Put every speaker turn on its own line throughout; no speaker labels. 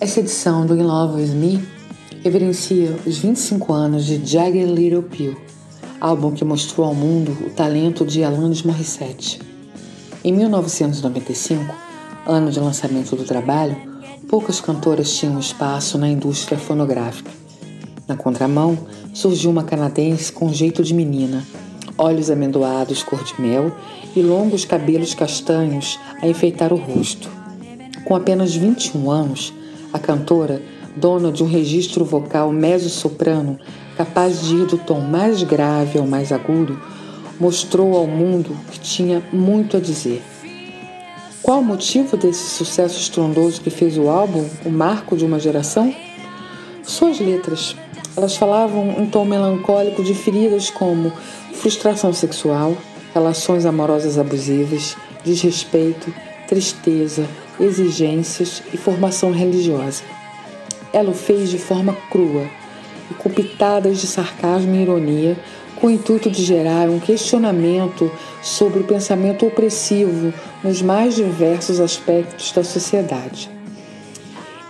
Essa edição do In Love With Me reverencia os 25 anos de Jagged Little Pill, álbum que mostrou ao mundo o talento de Alanis Morissette. Em 1995, ano de lançamento do trabalho, poucas cantoras tinham espaço na indústria fonográfica. Na contramão, surgiu uma canadense com jeito de menina, olhos amendoados cor de mel e longos cabelos castanhos a enfeitar o rosto. Com apenas 21 anos, a cantora, dona de um registro vocal mezzo-soprano capaz de ir do tom mais grave ao mais agudo, mostrou ao mundo que tinha muito a dizer. Qual o motivo desse sucesso estrondoso que fez o álbum o marco de uma geração? Suas letras. Elas falavam em tom melancólico de feridas como frustração sexual, relações amorosas abusivas, desrespeito, tristeza, exigências e formação religiosa. Ela o fez de forma crua e com pitadas de sarcasmo e ironia, com o intuito de gerar um questionamento sobre o pensamento opressivo nos mais diversos aspectos da sociedade.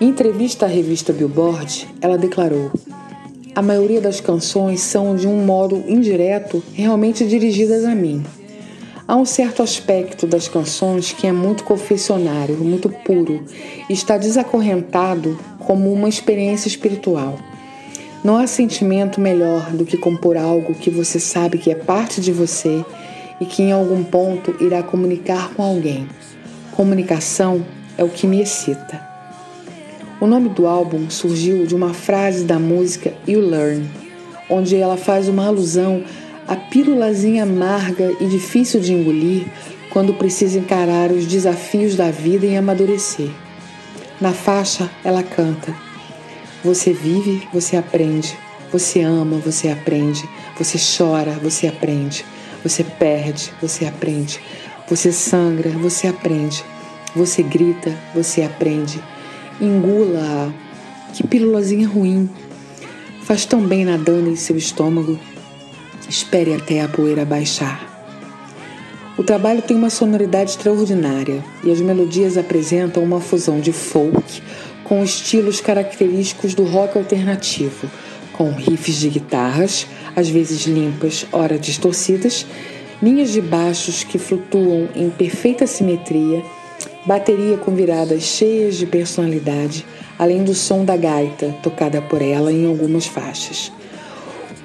Em entrevista à revista Billboard, ela declarou: A maioria das canções são, de um modo indireto, realmente dirigidas a mim. Há um certo aspecto das canções que é muito confessionário, muito puro, e está desacorrentado como uma experiência espiritual. Não há sentimento melhor do que compor algo que você sabe que é parte de você e que em algum ponto irá comunicar com alguém. Comunicação é o que me excita. O nome do álbum surgiu de uma frase da música You Learn, onde ela faz uma alusão a pílulazinha amarga e difícil de engolir quando precisa encarar os desafios da vida e amadurecer. Na faixa, ela canta: Você vive, você aprende. Você ama, você aprende. Você chora, você aprende. Você perde, você aprende. Você sangra, você aprende. Você grita, você aprende. Engula-a. Que pílulazinha ruim. Faz tão bem nadando em seu estômago. Espere até a poeira baixar. O trabalho tem uma sonoridade extraordinária e as melodias apresentam uma fusão de folk com estilos característicos do rock alternativo, com riffs de guitarras, às vezes limpas, ora distorcidas, linhas de baixos que flutuam em perfeita simetria, bateria com viradas cheias de personalidade, além do som da gaita, tocada por ela em algumas faixas.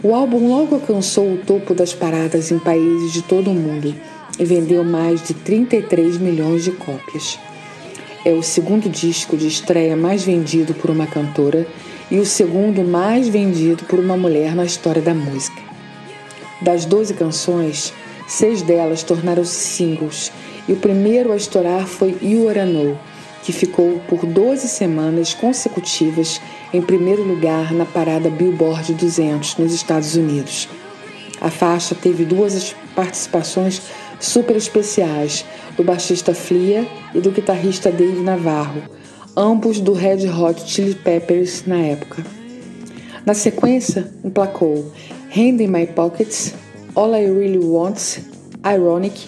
O álbum logo alcançou o topo das paradas em países de todo o mundo e vendeu mais de 33 milhões de cópias. É o segundo disco de estreia mais vendido por uma cantora e o segundo mais vendido por uma mulher na história da música. Das 12 canções, seis delas tornaram-se singles e o primeiro a estourar foi You Are Know, que ficou por 12 semanas consecutivas em primeiro lugar na parada Billboard 200 nos Estados Unidos. A faixa teve duas participações super especiais do baixista Flia e do guitarrista Dave Navarro, ambos do Red Hot Chili Peppers na época. Na sequência, emplacou Hand in My Pockets, All I Really Want, Ironic,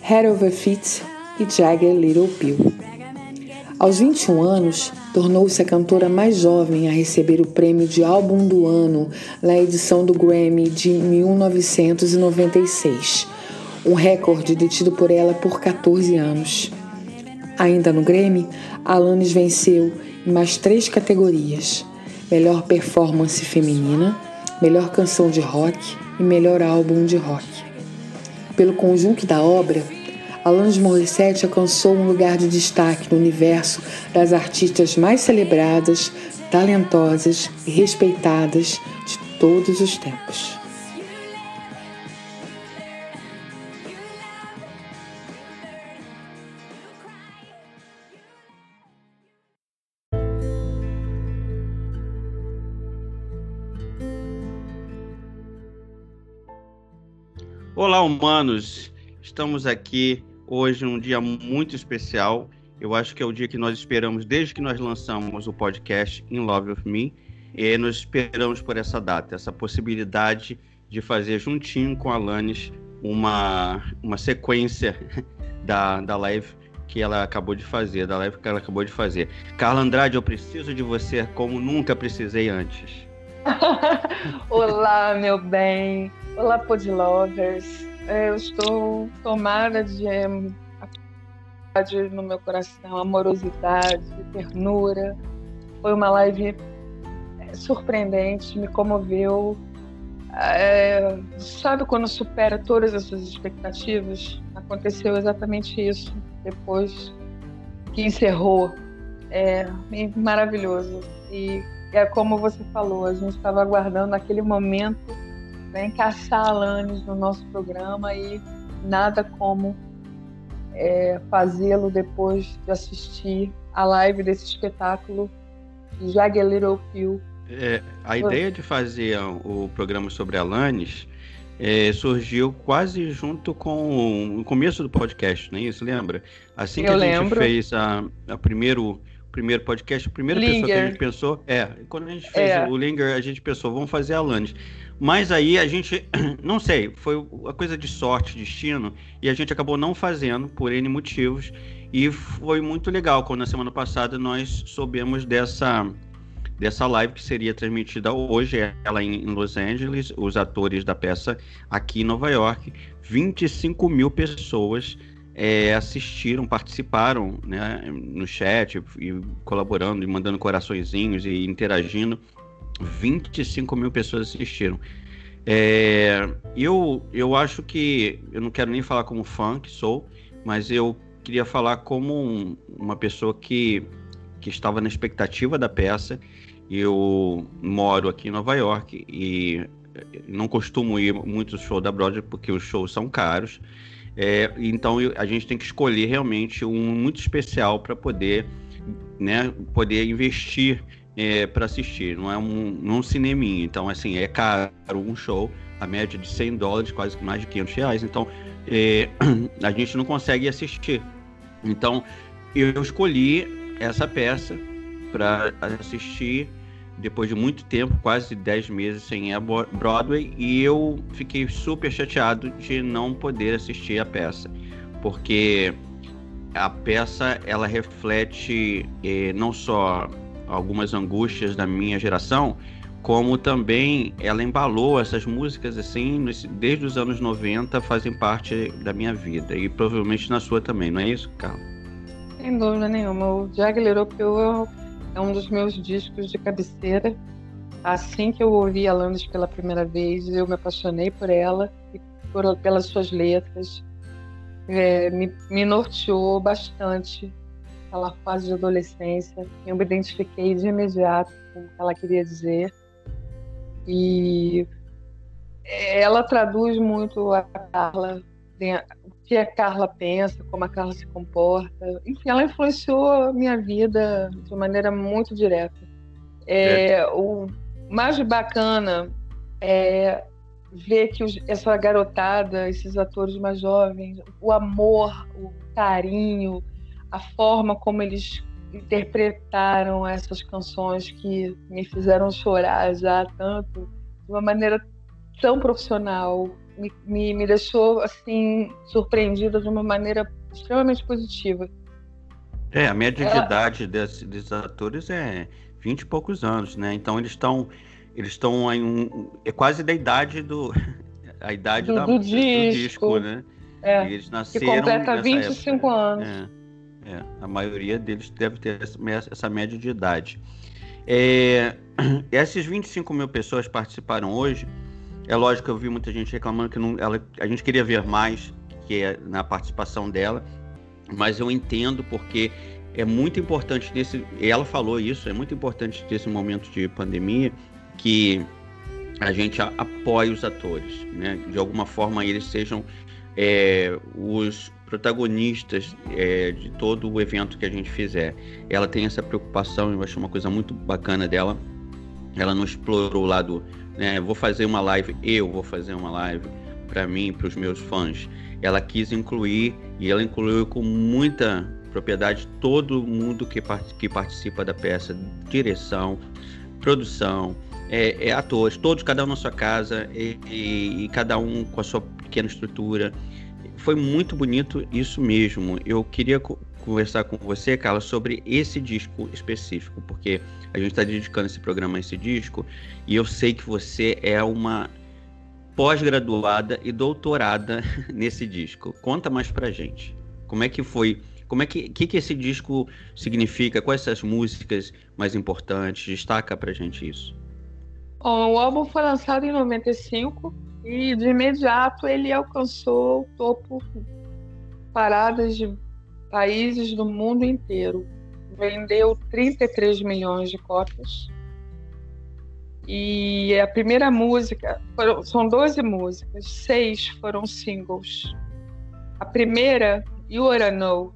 Head Over Feet e Jagger Little Pill. Aos 21 anos, tornou-se a cantora mais jovem a receber o prêmio de álbum do ano na edição do Grammy de 1996, um recorde detido por ela por 14 anos. Ainda no Grammy, Alanis venceu em mais três categorias: melhor performance feminina, melhor canção de rock e melhor álbum de rock. Pelo conjunto da obra, Alanis Morissette alcançou um lugar de destaque no universo das artistas mais celebradas, talentosas e respeitadas de todos os tempos.
Olá, humanos! Estamos aqui hoje um dia muito especial. Eu acho que é o dia que nós esperamos desde que nós lançamos o podcast In Love with Me. E nós esperamos por essa data, essa possibilidade de fazer juntinho com a Alanis uma, uma sequência da, da live que ela acabou de fazer, da live que ela acabou de fazer. Carla Andrade, eu preciso de você como nunca precisei antes.
Olá, meu bem. Olá, Podlovers. É, eu estou tomada de no meu coração, amorosidade, ternura. Foi uma live é, surpreendente, me comoveu. É, sabe quando supera todas as suas expectativas? Aconteceu exatamente isso depois que encerrou. É maravilhoso. E é como você falou, a gente estava aguardando aquele momento para encaixar a Alanis no nosso programa e nada como é, fazê-lo depois de assistir a live desse espetáculo Jag a Little Pill.
É, a ideia de fazer o programa sobre Alanis é, surgiu quase junto com o começo do podcast, não é isso? Lembra? Assim que Eu a gente lembro. fez a, a primeiro primeiro podcast, a primeira Linger. pessoa que a gente pensou é, quando a gente fez é. o Linger, a gente pensou, vamos fazer a Alanis. Mas aí a gente, não sei, foi uma coisa de sorte, destino, e a gente acabou não fazendo por N motivos. E foi muito legal quando na semana passada nós soubemos dessa dessa live que seria transmitida hoje, ela em Los Angeles, os atores da peça aqui em Nova York, 25 mil pessoas é, assistiram, participaram né, no chat e colaborando e mandando coraçõezinhos e interagindo. 25 mil pessoas assistiram. É, eu, eu acho que. Eu não quero nem falar como fã que sou, mas eu queria falar como um, uma pessoa que, que estava na expectativa da peça. Eu moro aqui em Nova York e não costumo ir muito show da Broadway porque os shows são caros. É, então a gente tem que escolher realmente um muito especial para poder, né, poder investir é, para assistir. Não é um, é um cineminha. Então, assim, é caro um show, a média de 100 dólares, quase mais de 500 reais. Então, é, a gente não consegue assistir. Então, eu escolhi essa peça para assistir depois de muito tempo, quase 10 meses sem a Broadway, e eu fiquei super chateado de não poder assistir a peça, porque a peça ela reflete eh, não só algumas angústias da minha geração, como também ela embalou essas músicas assim, desde os anos 90 fazem parte da minha vida e provavelmente na sua também, não é isso, Carla?
Sem dúvida nenhuma. O Jagger Europeu é um dos meus discos de cabeceira. Assim que eu ouvi a Landis pela primeira vez, eu me apaixonei por ela e por, pelas suas letras. É, me, me norteou bastante aquela fase de adolescência. Eu me identifiquei de imediato com o que ela queria dizer. E ela traduz muito a Carla, que a Carla pensa, como a Carla se comporta. Enfim, ela influenciou a minha vida de maneira muito direta. É, é. O mais bacana é ver que os, essa garotada, esses atores mais jovens, o amor, o carinho, a forma como eles interpretaram essas canções que me fizeram chorar já tanto, de uma maneira tão profissional, me, me, me deixou assim surpreendida de uma maneira extremamente positiva.
É, a média de idade desses, desses, atores é 20 e poucos anos, né? Então eles estão eles estão em um é quase da idade do a idade do, da, do, disco, do disco, né?
É, eles nasceram que completa 25 época. anos.
É. É, a maioria deles deve ter essa média de idade. É, essas 25 mil pessoas participaram hoje. É lógico que eu vi muita gente reclamando que não, ela, a gente queria ver mais que é na participação dela, mas eu entendo porque é muito importante nesse. Ela falou isso, é muito importante nesse momento de pandemia que a gente apoie os atores, né? De alguma forma eles sejam é, os protagonistas é, de todo o evento que a gente fizer. Ela tem essa preocupação, eu acho uma coisa muito bacana dela. Ela não explorou o lado, né, vou fazer uma live, eu vou fazer uma live para mim, para os meus fãs. Ela quis incluir e ela incluiu com muita propriedade todo mundo que, que participa da peça, direção, produção, é, é, atores, todos, cada um na sua casa e, e, e cada um com a sua pequena estrutura foi muito bonito isso mesmo. Eu queria conversar com você, Carla, sobre esse disco específico, porque a gente está dedicando esse programa a esse disco e eu sei que você é uma pós-graduada e doutorada nesse disco. Conta mais pra gente. Como é que foi? Como é que, que, que esse disco significa? Quais são as músicas mais importantes? Destaca pra gente isso.
Bom, o álbum foi lançado em 95 e de imediato ele alcançou o topo paradas de países do mundo inteiro. Vendeu 33 milhões de cópias. E a primeira música, são 12 músicas, seis foram singles. A primeira, You Oughta Know,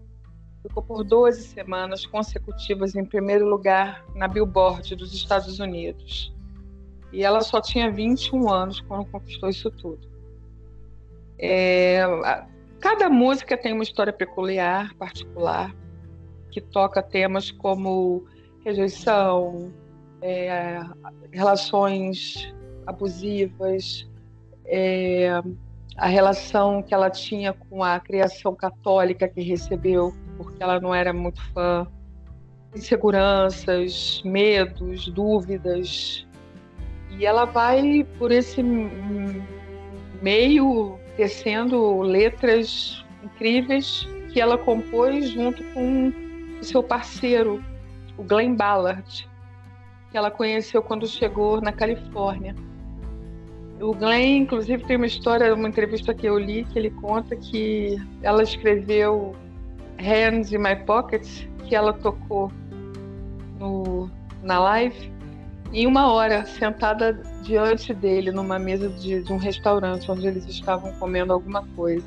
ficou por 12 semanas consecutivas em primeiro lugar na Billboard dos Estados Unidos. E ela só tinha 21 anos quando conquistou isso tudo. É, Cada música tem uma história peculiar, particular, que toca temas como rejeição, é, relações abusivas, é, a relação que ela tinha com a criação católica que recebeu, porque ela não era muito fã, inseguranças, medos, dúvidas. E ela vai por esse meio tecendo letras incríveis que ela compôs junto com o seu parceiro, o Glenn Ballard, que ela conheceu quando chegou na Califórnia. O Glenn, inclusive, tem uma história, uma entrevista que eu li, que ele conta que ela escreveu Hands in My Pockets, que ela tocou no, na live, em uma hora, sentada diante dele, numa mesa de, de um restaurante onde eles estavam comendo alguma coisa.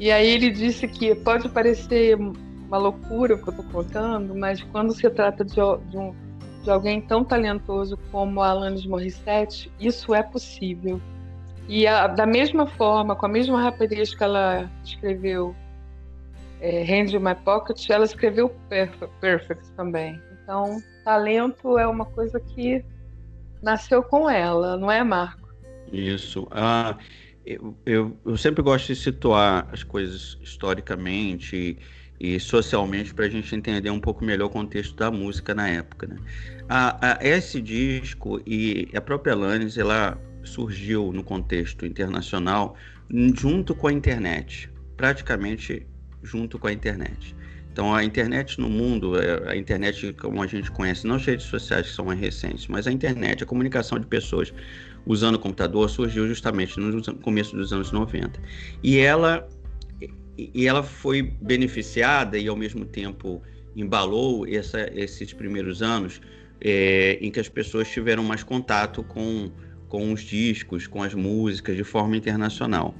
E aí ele disse que pode parecer uma loucura o que eu estou contando, mas quando se trata de, de, um, de alguém tão talentoso como Alanis Morissette, isso é possível. E a, da mesma forma, com a mesma rapidez que ela escreveu é, Hand in My Pocket, ela escreveu Perfect, Perfect também. Então, talento é uma coisa que nasceu com ela, não é, Marco?
Isso. Ah, eu, eu, eu sempre gosto de situar as coisas historicamente e, e socialmente para a gente entender um pouco melhor o contexto da música na época. Né? A, a, esse disco e a própria Alanis, ela surgiu no contexto internacional junto com a internet, praticamente junto com a internet. Então, a internet no mundo, é, a internet como a gente conhece, não as redes sociais que são mais recentes, mas a internet, a comunicação de pessoas usando o computador surgiu justamente no começo dos anos 90. E ela, e ela foi beneficiada e, ao mesmo tempo, embalou essa, esses primeiros anos é, em que as pessoas tiveram mais contato com, com os discos, com as músicas de forma internacional.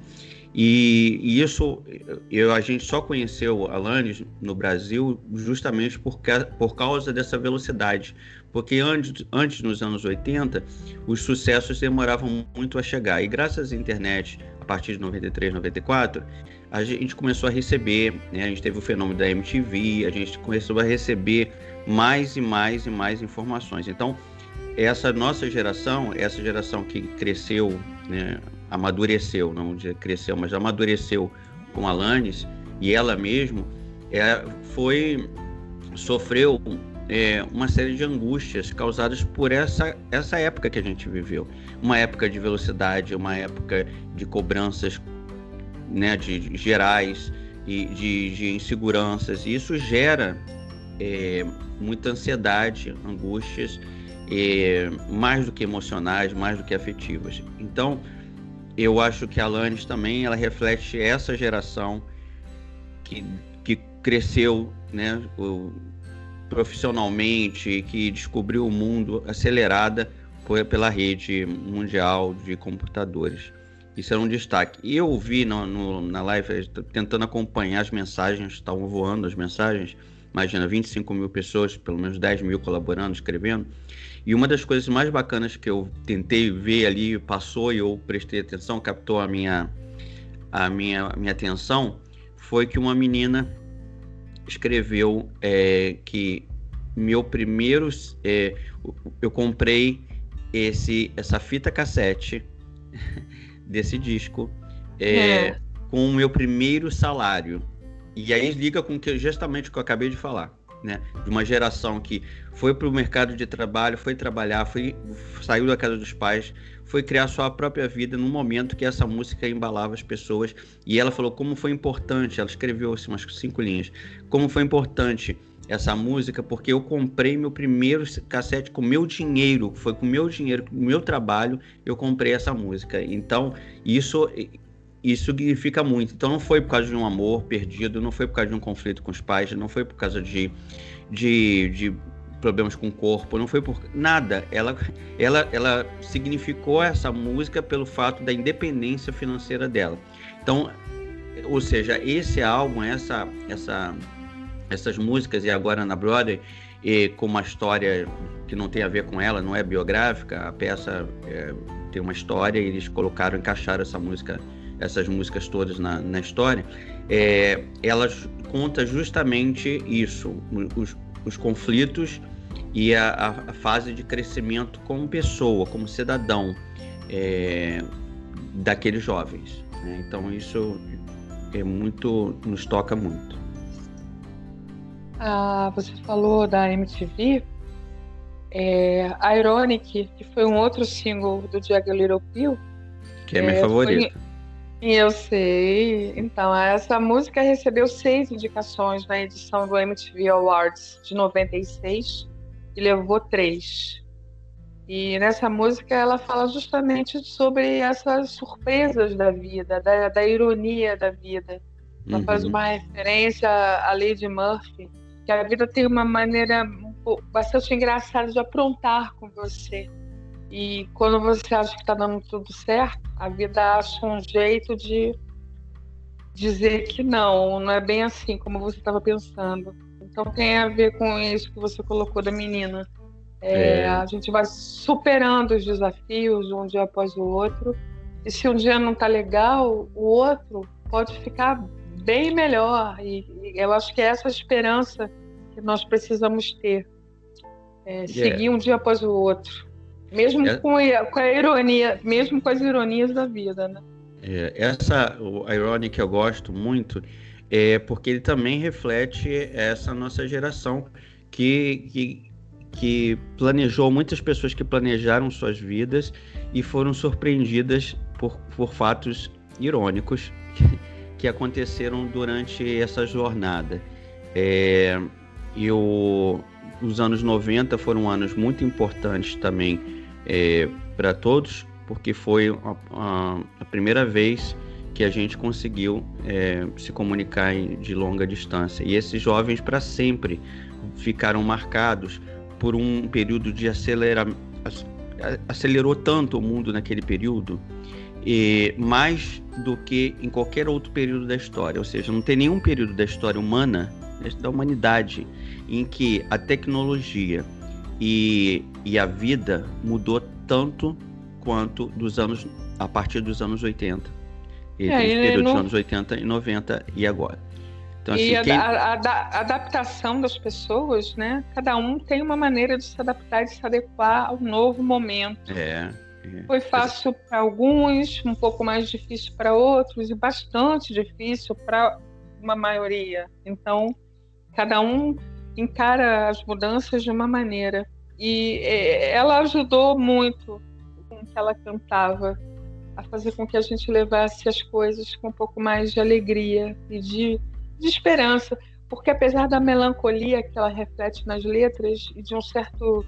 E, e, isso eu, a gente só conheceu Alanis no Brasil justamente por, por causa dessa velocidade. Porque antes, antes, nos anos 80, os sucessos demoravam muito a chegar. E graças à internet, a partir de 93, 94, a gente começou a receber, né? a gente teve o fenômeno da MTV, a gente começou a receber mais e mais e mais informações. Então, essa nossa geração, essa geração que cresceu né, amadureceu, não cresceu, mas amadureceu com a Alanis e ela mesmo é, foi sofreu é, uma série de angústias causadas por essa, essa época que a gente viveu. Uma época de velocidade, uma época de cobranças né, de, gerais e de, de inseguranças. E isso gera é, muita ansiedade, angústias, mais do que emocionais, mais do que afetivas. Então, eu acho que a Alanis também ela reflete essa geração que, que cresceu né, o, profissionalmente, que descobriu o mundo acelerada por, pela rede mundial de computadores. Isso era um destaque. E eu vi no, no, na live, tentando acompanhar as mensagens, estavam voando as mensagens, imagina, 25 mil pessoas, pelo menos 10 mil colaborando, escrevendo. E uma das coisas mais bacanas que eu tentei ver ali, passou e eu prestei atenção, captou a minha, a minha, a minha atenção, foi que uma menina escreveu é, que meu primeiro. É, eu comprei esse, essa fita cassete desse disco é, é. com o meu primeiro salário. E aí liga com que justamente o que eu acabei de falar, né? De uma geração que foi para o mercado de trabalho, foi trabalhar, foi saiu da casa dos pais, foi criar sua própria vida no momento que essa música embalava as pessoas. E ela falou como foi importante, ela escreveu assim, umas cinco linhas, como foi importante essa música, porque eu comprei meu primeiro cassete com meu dinheiro, foi com meu dinheiro, com meu trabalho, eu comprei essa música. Então, isso isso significa muito. Então não foi por causa de um amor perdido, não foi por causa de um conflito com os pais, não foi por causa de, de, de problemas com o corpo, não foi por nada. Ela, ela, ela significou essa música pelo fato da independência financeira dela. Então, ou seja, esse álbum, essa, essa, essas músicas e agora na Broadway, e com uma história que não tem a ver com ela, não é biográfica, a peça é, tem uma história e eles colocaram, encaixaram essa música, essas músicas todas na, na história. É, elas conta justamente isso, os, os conflitos e a, a, fase de crescimento como pessoa, como cidadão é, daqueles jovens. Né? Então isso é muito nos toca muito.
Ah, você falou da MTV, é, Ironic, que foi um outro single do Jagged Little Pill.
Que é, é minha favorita. Foi,
eu sei. Então, essa música recebeu seis indicações na edição do MTV Awards de 96 e levou três. E nessa música ela fala justamente sobre essas surpresas da vida, da, da ironia da vida. Ela uhum. faz uma referência à Lady Murphy, que a vida tem uma maneira bastante engraçada de aprontar com você. E quando você acha que está dando tudo certo, a vida acha um jeito de dizer que não, não é bem assim como você estava pensando. Então tem a ver com isso que você colocou da menina. É, é. A gente vai superando os desafios um dia após o outro. E se um dia não está legal, o outro pode ficar bem melhor. E, e, eu acho que é essa esperança que nós precisamos ter. É, seguir um dia após o outro. Mesmo é... com, a, com, a, ironia, mesmo com as ironias da vida, né?
É, essa, o Ironic que eu gosto muito, é porque ele também reflete essa nossa geração que, que, que planejou, muitas pessoas que planejaram suas vidas e foram surpreendidas por, por fatos irônicos que, que aconteceram durante essa jornada. É, e o, os anos 90 foram anos muito importantes também é, para todos, porque foi a, a, a, primeira vez que a gente conseguiu é, se comunicar de longa distância. E esses jovens, para sempre, ficaram marcados por um período de acelerar. Acelerou tanto o mundo naquele período, e mais do que em qualquer outro período da história. Ou seja, não tem nenhum período da história humana, da humanidade, em que a tecnologia e, e a vida mudou tanto quanto dos anos a partir dos anos 80. E é, período não... dos anos 80 e 90 e agora.
Então, assim, e quem... a, a, a, adaptação das pessoas, né? Cada um tem uma maneira de se adaptar e se adequar ao novo momento.
É.
é. Foi fácil para alguns, um pouco mais difícil para outros e bastante difícil para uma maioria. Então, cada um encara as mudanças de uma maneira. E é, ela ajudou muito com o que ela cantava a fazer com que a gente levasse as coisas com um pouco mais de alegria e de, de esperança. Porque apesar da melancolia que ela reflete nas letras e de um certo.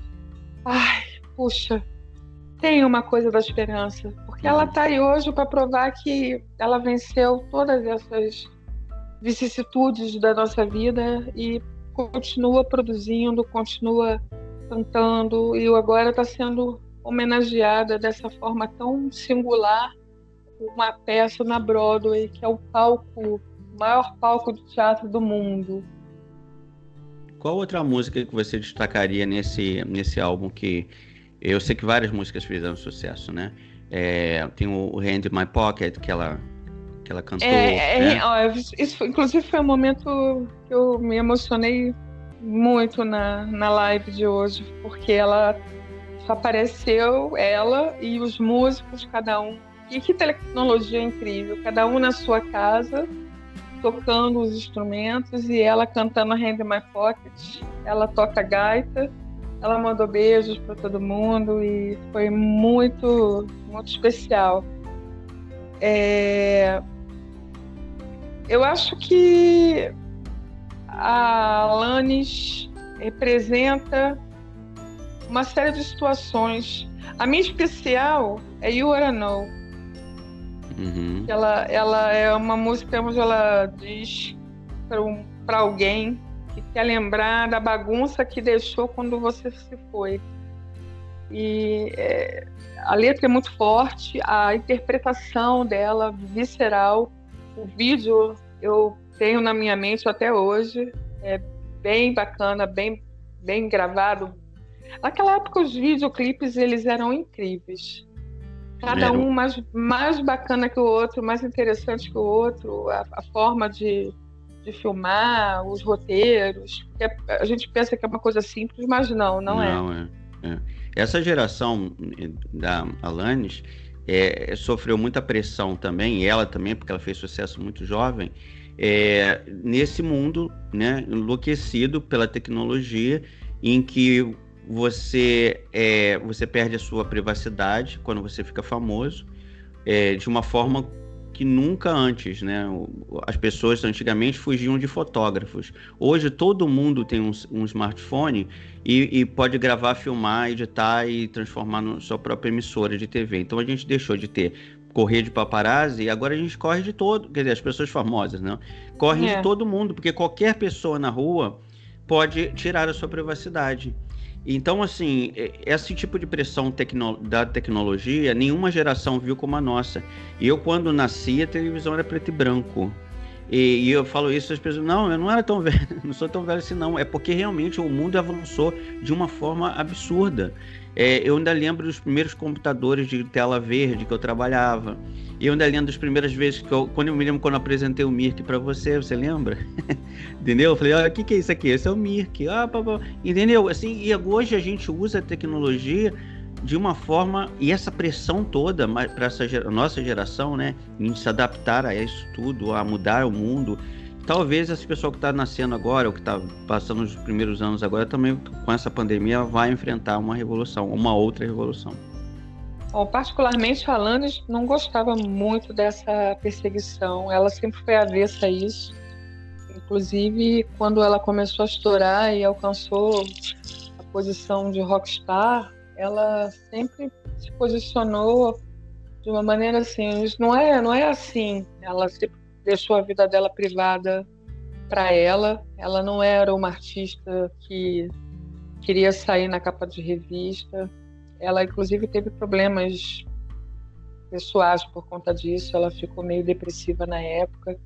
Ai, puxa, tem uma coisa da esperança. Porque ela está aí hoje para provar que ela venceu todas essas vicissitudes da nossa vida e continua produzindo, continua cantando e agora está sendo homenageada dessa forma tão singular uma peça na Broadway que é o palco, o maior palco de teatro do mundo.
Qual outra música que você destacaria nesse nesse álbum que eu sei que várias músicas fizeram sucesso, né? É, tem o Hand in My Pocket que ela que ela cantou. É,
é, né? ó, isso, inclusive foi um momento que eu me emocionei muito na, na live de hoje, porque ela só apareceu ela e os músicos, cada um. E que tecnologia incrível, cada um na sua casa, tocando os instrumentos e ela cantando Hand in My Pocket. Ela toca gaita, ela mandou beijos para todo mundo e foi muito, muito especial. É... Eu acho que a Alanis representa uma série de situações. A minha especial é You Are Know. Uhum. Ela, ela é uma música onde ela diz para um, alguém que quer lembrar da bagunça que deixou quando você se foi. E é, a letra é muito forte, a interpretação dela, visceral. O vídeo eu tenho na minha mente até hoje. É bem bacana, bem, bem gravado. Naquela época os videoclipes eles eram incríveis. Cada um mais, mais bacana que o outro, mais interessante que o outro, a, a forma de, de filmar, os roteiros. A gente pensa que é uma coisa simples, mas não, não, é. não é.
é. é. Essa geração da Alanis é, sofreu muita pressão também, ela também, porque ela fez sucesso muito jovem, é, nesse mundo né, enlouquecido pela tecnologia, em que você, é, você perde a sua privacidade quando você fica famoso, é, de uma forma que nunca antes, né? As pessoas antigamente fugiam de fotógrafos. Hoje todo mundo tem um, um smartphone e, e, pode gravar, filmar, editar e transformar na sua própria emissora de TV. Então a gente deixou de ter correr de paparazzi e agora a gente corre de todo, quer dizer, as pessoas famosas, não? Correm é. de todo mundo, porque qualquer pessoa na rua pode tirar a sua privacidade. Então, assim, esse tipo de pressão tecno da tecnologia, nenhuma geração viu como a nossa. Eu, quando nasci, a televisão era preto e branco. E, e, eu falo isso, as pessoas, não, eu não era tão velho, não sou tão velho assim, não. É porque realmente o mundo avançou de uma forma absurda. É, eu ainda lembro dos primeiros computadores de tela verde que eu trabalhava. Eu ainda lembro das primeiras vezes que eu, quando eu me lembro quando eu apresentei o Mirk para você, você lembra? entendeu? Eu falei, olha, o que, que é isso aqui? Esse é o Mirk. Ah, pá, pá. Entendeu? Assim, e hoje a gente usa a tecnologia de uma forma e essa pressão toda para essa nossa geração, né, em se adaptar a isso tudo, a mudar o mundo talvez esse pessoal que está nascendo agora, ou que está passando os primeiros anos agora, também com essa pandemia vai enfrentar uma revolução, uma outra revolução.
Bom, particularmente falando, não gostava muito dessa perseguição. Ela sempre foi avessa a isso. Inclusive, quando ela começou a estourar e alcançou a posição de rockstar, ela sempre se posicionou de uma maneira assim, não é, não é assim. Ela sempre deixou a vida dela privada para ela. Ela não era uma artista que queria sair na capa de revista. Ela, inclusive, teve problemas pessoais por conta disso. Ela ficou meio depressiva na época.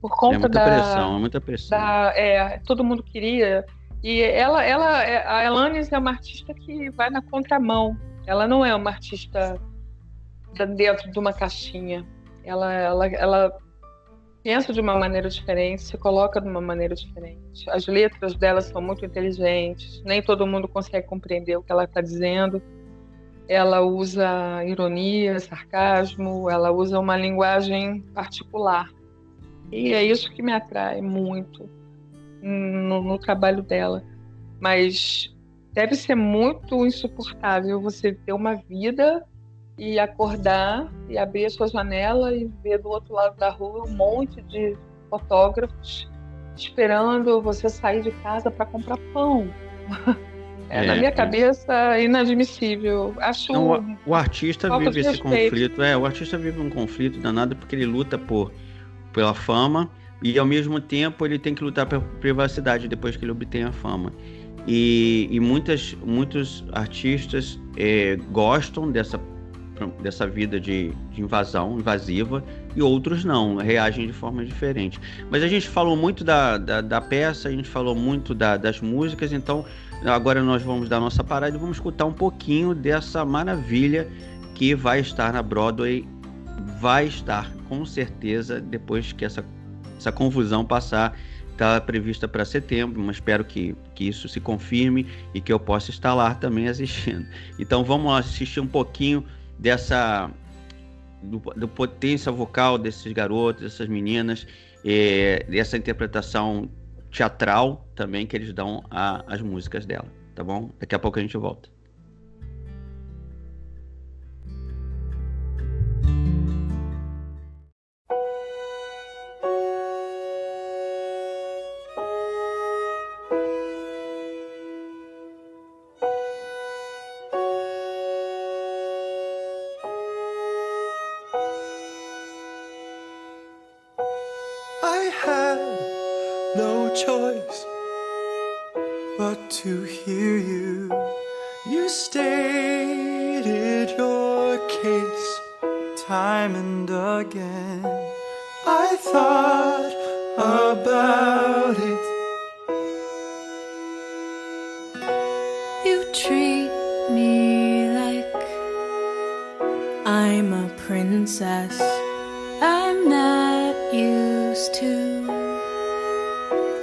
Por conta é muita
da, pressão, é muita pressão.
Da, é, todo mundo queria. E ela, ela, a Elanis é uma artista que vai na contramão. Ela não é uma artista dentro de uma caixinha. Ela, ela, ela pensa de uma maneira diferente, se coloca de uma maneira diferente. As letras dela são muito inteligentes, nem todo mundo consegue compreender o que ela está dizendo. Ela usa ironia, sarcasmo, ela usa uma linguagem particular. E é isso que me atrai muito no, no trabalho dela. Mas deve ser muito insuportável você ter uma vida e acordar e abrir a sua janela e ver do outro lado da rua um monte de fotógrafos esperando você sair de casa para comprar pão. É, é, na minha é. cabeça, inadmissível. Acho
Não, o, o, artista vive esse conflito. É, o artista vive um conflito danado porque ele luta por pela fama e ao mesmo tempo ele tem que lutar pela privacidade depois que ele obtém a fama. E, e muitas, muitos artistas é, gostam dessa dessa vida de, de, invasão invasiva e outros não, reagem de forma diferente. Mas a gente falou muito da, da, da peça, a gente falou muito da, das músicas, então agora nós vamos dar nossa parada e vamos escutar um pouquinho dessa maravilha que vai estar na Broadway. Vai estar, com certeza, depois que essa, essa confusão passar. Está prevista para setembro, mas espero que, que isso se confirme e que eu possa estar lá também assistindo. Então vamos assistir um pouquinho dessa do, do, potência vocal desses garotos, dessas meninas
e essa interpretação teatral também que eles dão às músicas dela, tá bom? Daqui a pouco a gente volta.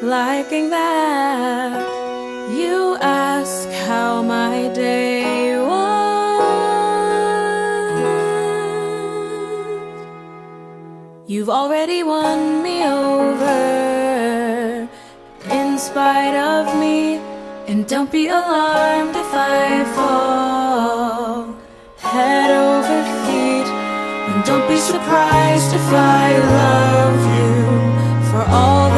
liking that you ask how my day was. You've already won me over in spite of me, and don't be alarmed if I fall head over feet, and don't be surprised if I love you for all.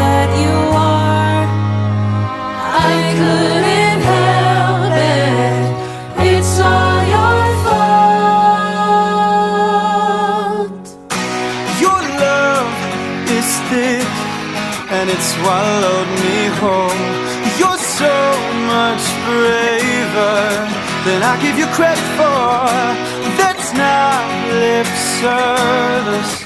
swallowed me whole. You're so much braver than I give you credit for. That's not lip service.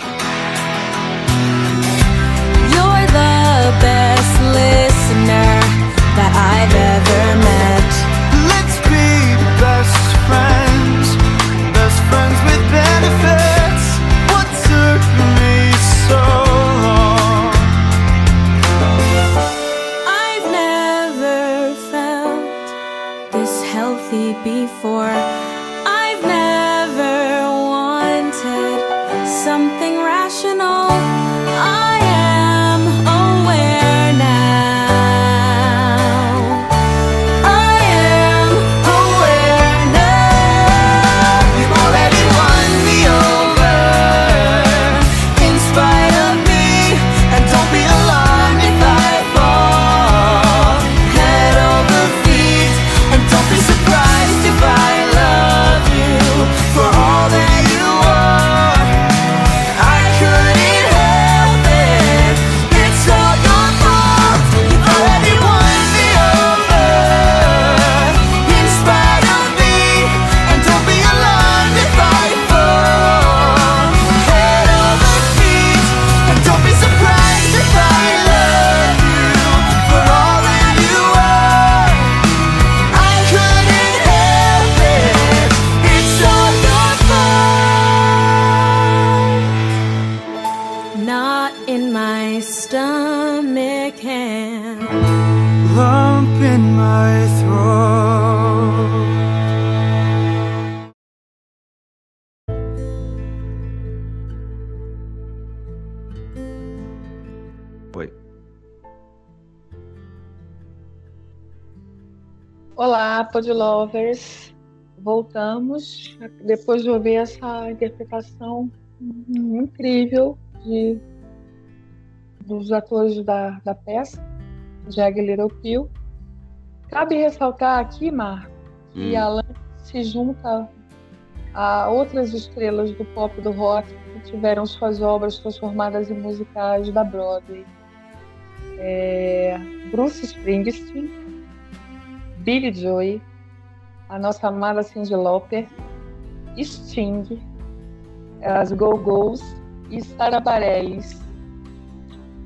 rational. I
de Lovers. Voltamos depois de ouvir essa interpretação incrível de, dos atores da, da peça, Jag Little Pill. Cabe ressaltar aqui, Mar, que hum. Alan se junta a outras estrelas do pop do rock que tiveram suas obras transformadas em musicais da Broadway. É, Bruce Springsteen, Billy Joy, a nossa amada Cindy Lauper, Sting, as Go-Go's e Sara Bareilles.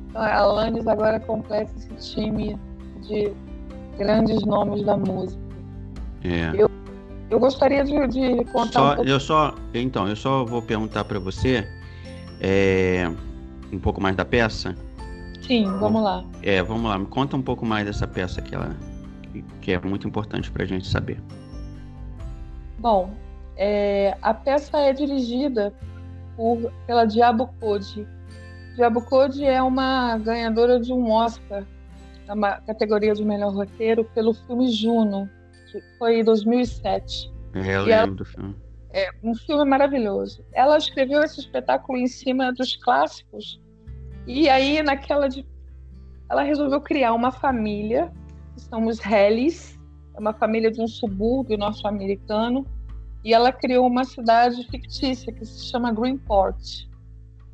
Então, a Alanis agora completa esse time de grandes nomes da música.
É.
Eu, eu gostaria de, de contar
só,
um pouco...
Eu só, então, eu só vou perguntar para você é, um pouco mais da peça.
Sim, vamos lá.
É, vamos lá. Me conta um pouco mais dessa peça que ela que é muito importante para a gente saber.
Bom, é, a peça é dirigida por, pela Diabo Code, Diabo Code é uma ganhadora de um Oscar na categoria de melhor roteiro pelo filme Juno, que foi em 2007. É,
eu lembro ela, do filme.
É um filme maravilhoso. Ela escreveu esse espetáculo em cima dos clássicos e aí naquela de ela resolveu criar uma família, que são os Hellis, é uma família de um subúrbio norte-americano, e ela criou uma cidade fictícia que se chama Greenport.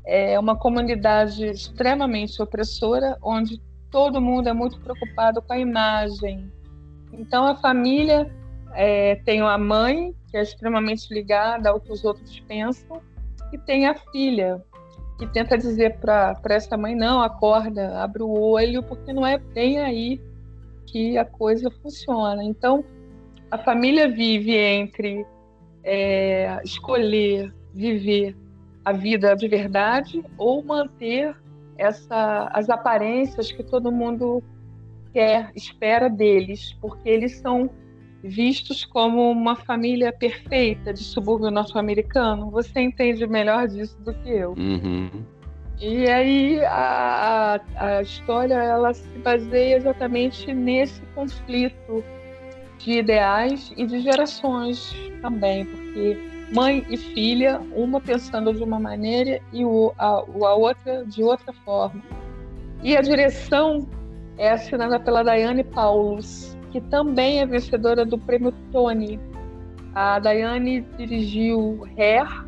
É uma comunidade extremamente opressora, onde todo mundo é muito preocupado com a imagem. Então a família é, tem a mãe, que é extremamente ligada ao que os outros pensam, e tem a filha, que tenta dizer para essa mãe: não, acorda, abre o olho, porque não é bem aí que a coisa funciona. Então, a família vive entre é, escolher viver a vida de verdade ou manter essa, as aparências que todo mundo quer, espera deles, porque eles são vistos como uma família perfeita de subúrbio norte-americano. Você entende melhor disso do que eu.
Uhum.
E aí a, a, história ela se baseia exatamente nesse conflito de ideais e de gerações também, porque mãe e filha, uma pensando de uma maneira e o, a, a outra de outra forma. E a direção é assinada pela Daiane Paulus, que também é vencedora do prêmio Tony. A Daiane dirigiu Hair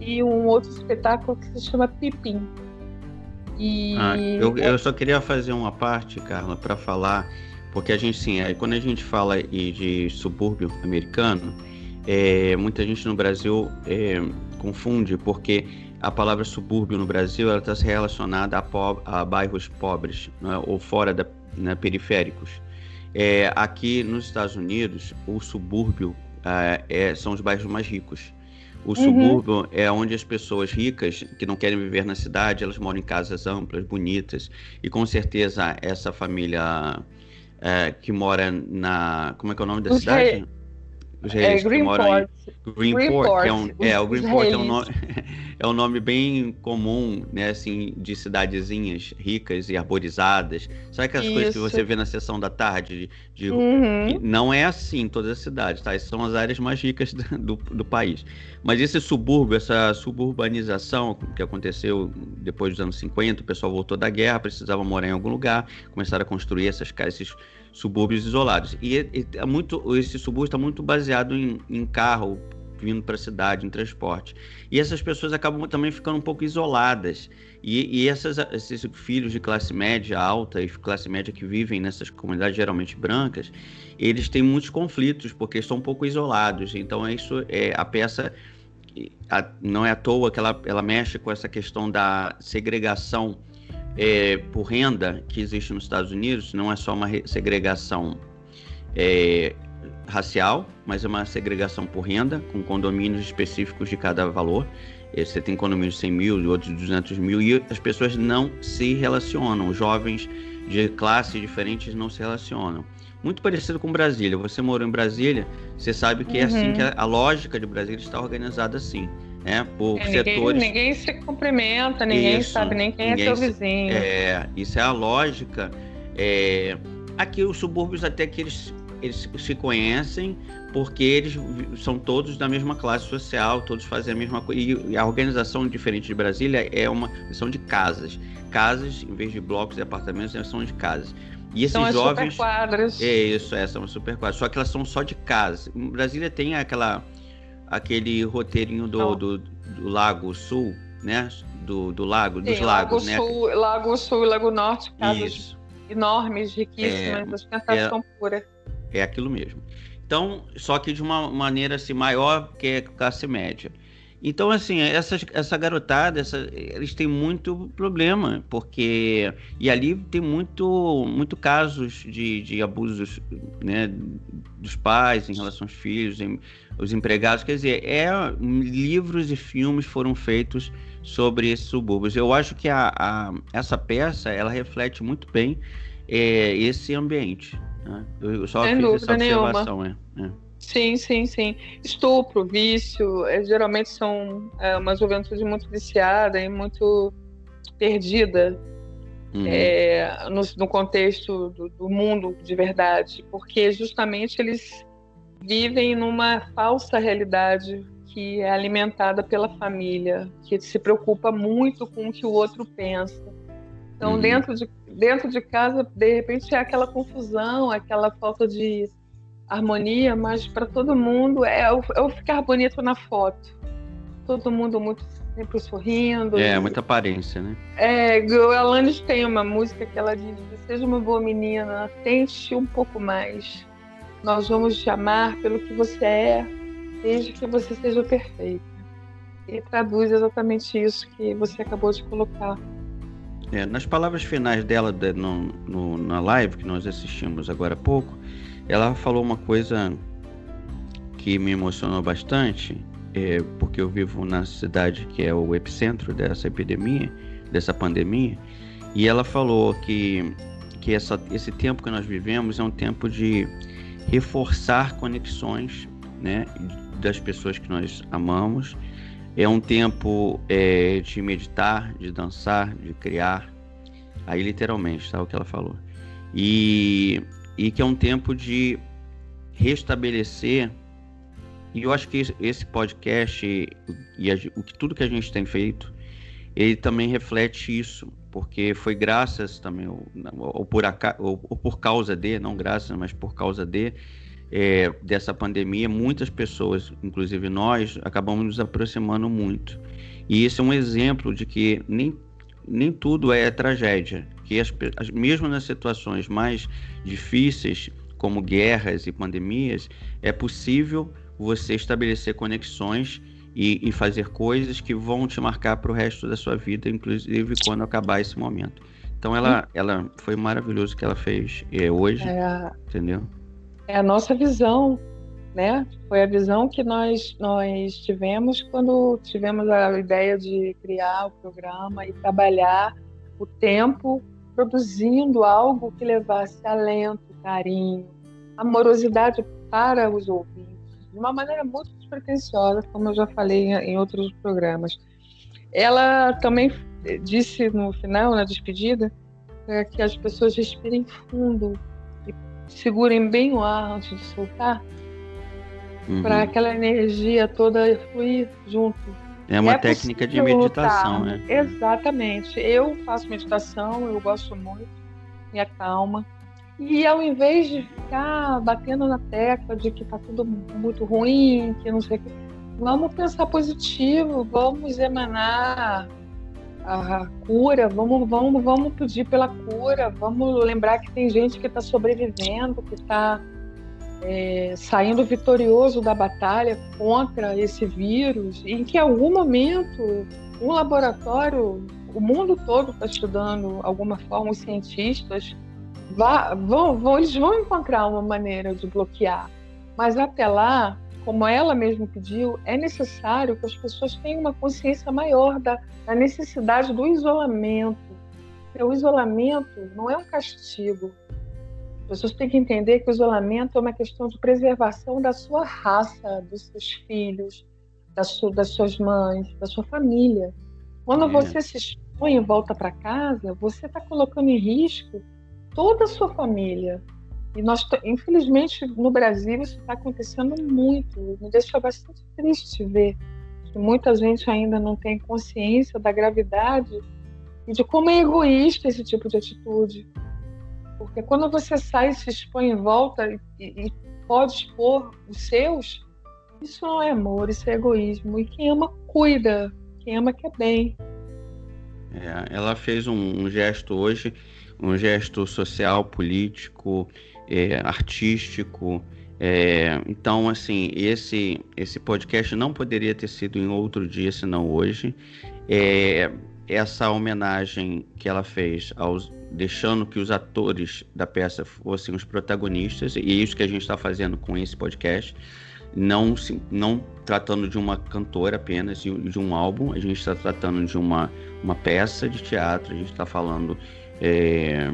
e um outro espetáculo que se chama Pippin.
E... Ah, eu, eu só queria fazer uma parte, Carla, para falar, porque a gente, sim, é, quando a gente fala de subúrbio americano, é, muita gente no Brasil é, confunde, porque a palavra subúrbio no Brasil está relacionada a, po a bairros pobres né, ou fora da né, periféricos. É, aqui nos Estados Unidos, o subúrbio é, é, são os bairros mais ricos. O uhum. subúrbio é onde as pessoas ricas, que não querem viver na cidade, elas moram em casas amplas, bonitas. E com certeza essa família é, que mora na. Como é que é o nome da os cidade?
Os reis é, que moram em
Greenport, que é um, é, o Greenport é um, nome, é um nome bem comum, né, assim, de cidadezinhas ricas e arborizadas. Sabe aquelas Isso. coisas que você vê na sessão da tarde? De, uhum. Não é assim em todas as cidades, tá? Essas são as áreas mais ricas do, do país. Mas esse subúrbio, essa suburbanização que aconteceu depois dos anos 50, o pessoal voltou da guerra, precisava morar em algum lugar, começaram a construir essas casas, esses subúrbios isolados. E, e é muito, esse subúrbio está muito baseado em, em carro, vindo para a cidade, em transporte. E essas pessoas acabam também ficando um pouco isoladas. E, e essas, esses filhos de classe média alta e classe média que vivem nessas comunidades geralmente brancas, eles têm muitos conflitos porque estão um pouco isolados. Então, é isso é a peça a, não é à toa que ela, ela mexe com essa questão da segregação é, por renda que existe nos Estados Unidos. Não é só uma segregação é, racial, mas é uma segregação por renda, com condomínios específicos de cada valor. Você tem condomínios de 100 mil, e outros de 200 mil, e as pessoas não se relacionam. Os jovens de classes diferentes não se relacionam. Muito parecido com Brasília. Você morou em Brasília, você sabe que uhum. é assim que a, a, lógica de Brasília está organizada assim. Né? Por
é,
setores.
Ninguém, ninguém se cumprimenta, ninguém isso, sabe nem quem é seu vizinho.
É, isso é a lógica. É, aqui os subúrbios até que eles eles se conhecem porque eles são todos da mesma classe social, todos fazem a mesma coisa. E a organização diferente de Brasília é uma são de casas. Casas, em vez de blocos e apartamentos, são de casas. E esses são jovens.
Super quadras.
É isso, é, são super quadras. Só que elas são só de casas. Brasília tem aquela aquele roteirinho do, do, do, Lago Sul, né? Do, do lago, Sim, dos lagos,
Lago
né?
Sul, Lago Sul e Lago Norte, casas isso. enormes, riquíssimas, é, ostentação é, pura.
É aquilo mesmo. Então, só que de uma maneira assim, maior que a classe média. Então, assim, essa, essa garotada, essa, eles têm muito problema, porque. E ali tem muito, muito casos de, de abusos né, dos pais em relação aos filhos, em, os empregados. Quer dizer, é, livros e filmes foram feitos sobre esses subúrbios. Eu acho que a, a essa peça ela reflete muito bem é, esse ambiente. Né? Eu só Sem fiz essa observação. É, é.
Sim, sim, sim. Estupro, vício, é, geralmente são é, uma juventude muito viciada e muito perdida uhum. é, no, no, contexto do, do, mundo de verdade, porque justamente eles vivem numa falsa realidade que é alimentada pela família, que se preocupa muito com o que o outro pensa. Então, uhum. dentro, de, dentro de casa, de repente, é aquela confusão, aquela falta de harmonia, mas para todo mundo é o, é o ficar bonito na foto. Todo mundo muito sempre sorrindo.
É, muita aparência, né?
É, Alanis tem uma música que ela diz: Seja uma boa menina, tente um pouco mais. Nós vamos te amar pelo que você é, desde que você seja perfeita. E traduz exatamente isso que você acabou de colocar.
É, nas palavras finais dela de, no, no, na live que nós assistimos agora há pouco, ela falou uma coisa que me emocionou bastante, é, porque eu vivo na cidade que é o epicentro dessa epidemia, dessa pandemia, e ela falou que, que essa, esse tempo que nós vivemos é um tempo de reforçar conexões né, das pessoas que nós amamos. É um tempo é, de meditar, de dançar, de criar. Aí, literalmente, tá? O que ela falou. E, e que é um tempo de restabelecer. E eu acho que esse podcast e a, o que tudo que a gente tem feito, ele também reflete isso, porque foi graças também, ou, ou por, ou, ou por causa de, não graças, mas por causa de, é, dessa pandemia, muitas pessoas, inclusive nós, acabamos nos aproximando muito. E esse é um exemplo de que nem, nem tudo é tragédia, que as, as, mesmo nas situações mais difíceis, como guerras e pandemias, é possível você estabelecer conexões e, e fazer coisas que vão te marcar para o resto da sua vida, inclusive quando acabar esse momento. Então ela, ela foi maravilhoso que ela fez é, hoje, é, entendeu?
é a nossa visão, né? Foi a visão que nós nós tivemos quando tivemos a ideia de criar o programa e trabalhar o tempo produzindo algo que levasse alento, carinho, amorosidade para os ouvintes, de uma maneira muito despretensiosa, como eu já falei em outros programas. Ela também disse no final, na despedida, é, que as pessoas respirem fundo segurem bem o ar antes de soltar, uhum. para aquela energia toda fluir junto.
É uma é técnica de meditação,
lutar. né? Exatamente. Eu faço meditação, eu gosto muito, me acalma. E ao invés de ficar batendo na tecla de que está tudo muito ruim, que não sei o que, vamos pensar positivo, vamos emanar a cura, vamos, vamos, vamos pedir pela cura, vamos lembrar que tem gente que está sobrevivendo, que está é, saindo vitorioso da batalha contra esse vírus, e em que em algum momento um laboratório, o mundo todo está estudando alguma forma, os cientistas vá, vão, vão, eles vão encontrar uma maneira de bloquear, mas até lá como ela mesma pediu, é necessário que as pessoas tenham uma consciência maior da, da necessidade do isolamento. O isolamento não é um castigo. As pessoas têm que entender que o isolamento é uma questão de preservação da sua raça, dos seus filhos, das, das suas mães, da sua família. Quando é. você se expõe e volta para casa, você está colocando em risco toda a sua família, e nós, infelizmente, no Brasil isso está acontecendo muito. Me deixa bastante triste ver que muita gente ainda não tem consciência da gravidade e de como é egoísta esse tipo de atitude. Porque quando você sai se expõe em volta e, e pode expor os seus, isso não é amor, isso é egoísmo. E quem ama, cuida. Quem ama, quer bem.
É, ela fez um, um gesto hoje, um gesto social, político, é, artístico. É, então, assim, esse, esse podcast não poderia ter sido em outro dia senão hoje. É, essa homenagem que ela fez, aos, deixando que os atores da peça fossem os protagonistas, e é isso que a gente está fazendo com esse podcast, não, não tratando de uma cantora apenas, de, um álbum, a gente está tratando de uma, uma peça de teatro, a gente está falando é,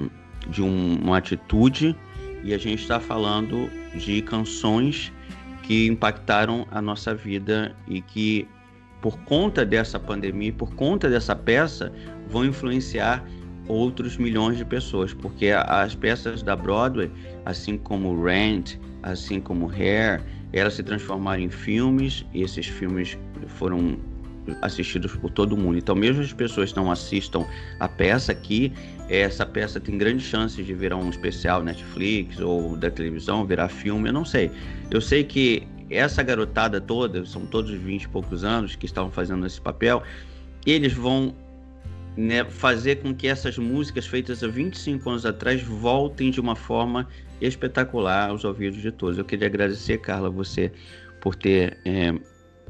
de um, uma atitude e a gente está falando de canções que impactaram a nossa vida e que por conta dessa pandemia, por conta dessa peça, vão influenciar outros milhões de pessoas, porque as peças da Broadway, assim como Rent, assim como Hair, elas se transformaram em filmes e esses filmes foram assistidos por todo mundo. Então, mesmo as pessoas que não assistam a peça aqui, essa peça tem grandes chances de virar um especial Netflix ou da televisão, virar filme, eu não sei. Eu sei que essa garotada toda, são todos 20 e poucos anos que estavam fazendo esse papel, eles vão né, fazer com que essas músicas feitas há 25 anos atrás voltem de uma forma espetacular aos ouvidos de todos. Eu queria agradecer, Carla, você por ter é,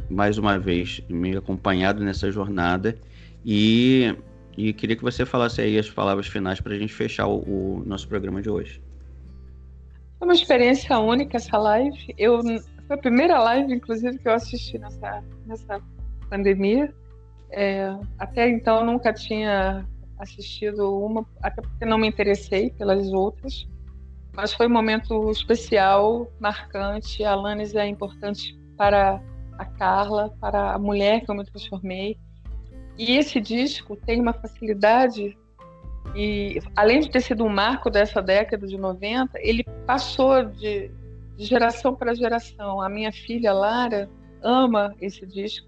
mais uma vez me acompanhado nessa jornada e, e queria que você falasse aí as palavras finais para a gente fechar o, o, nosso programa de hoje.
Foi uma experiência única essa live. Eu, foi a primeira live, inclusive, que eu assisti nessa, nessa pandemia. É, até então nunca tinha assistido uma, até porque não me interessei pelas outras. Mas foi um momento especial, marcante. A Alanis é importante para a Carla, para a mulher que eu me transformei. E esse disco tem uma facilidade e além de ter sido um marco dessa década de 90, ele passou de, de geração para geração. A minha filha Lara ama esse disco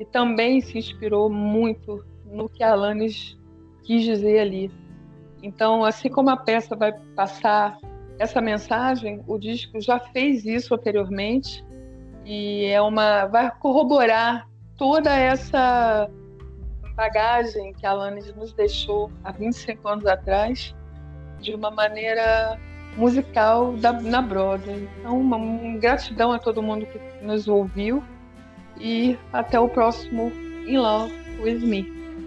e também se inspirou muito no que a Alanis quis dizer ali. Então, assim como a peça vai passar essa mensagem, o disco já fez isso anteriormente e é uma vai corroborar toda essa bagagem que a Alanis nos deixou há 25 anos atrás de uma maneira musical da, na Broadway. Então, uma, uma gratidão a todo mundo que nos ouviu e até o próximo In Love With Me.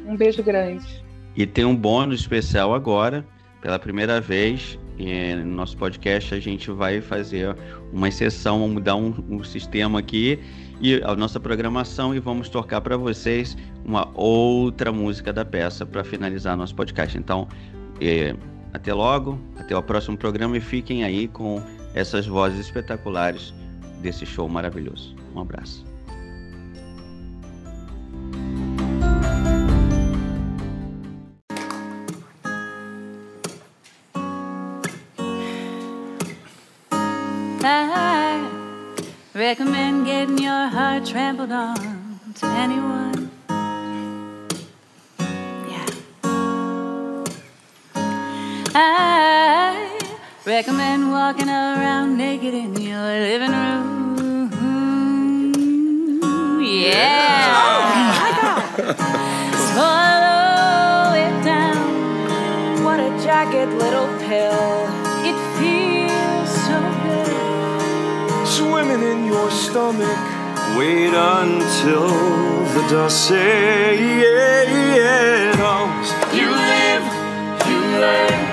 Um beijo grande.
E tem um bônus especial agora, pela primeira vez no nosso podcast, a gente vai fazer uma exceção, mudar um, um sistema aqui e a nossa programação e vamos tocar para vocês uma outra música da peça para finalizar nosso podcast. Então, é, até logo, até o próximo programa e fiquem aí com essas vozes espetaculares desse show maravilhoso. Um abraço.
Recommend getting your heart trampled on to anyone. Yeah. I recommend walking around naked in your living room. Yeah. Oh Swallow it down. What a jagged little pill.
Swimming in your stomach. Wait until the dust settles. You live, you learn,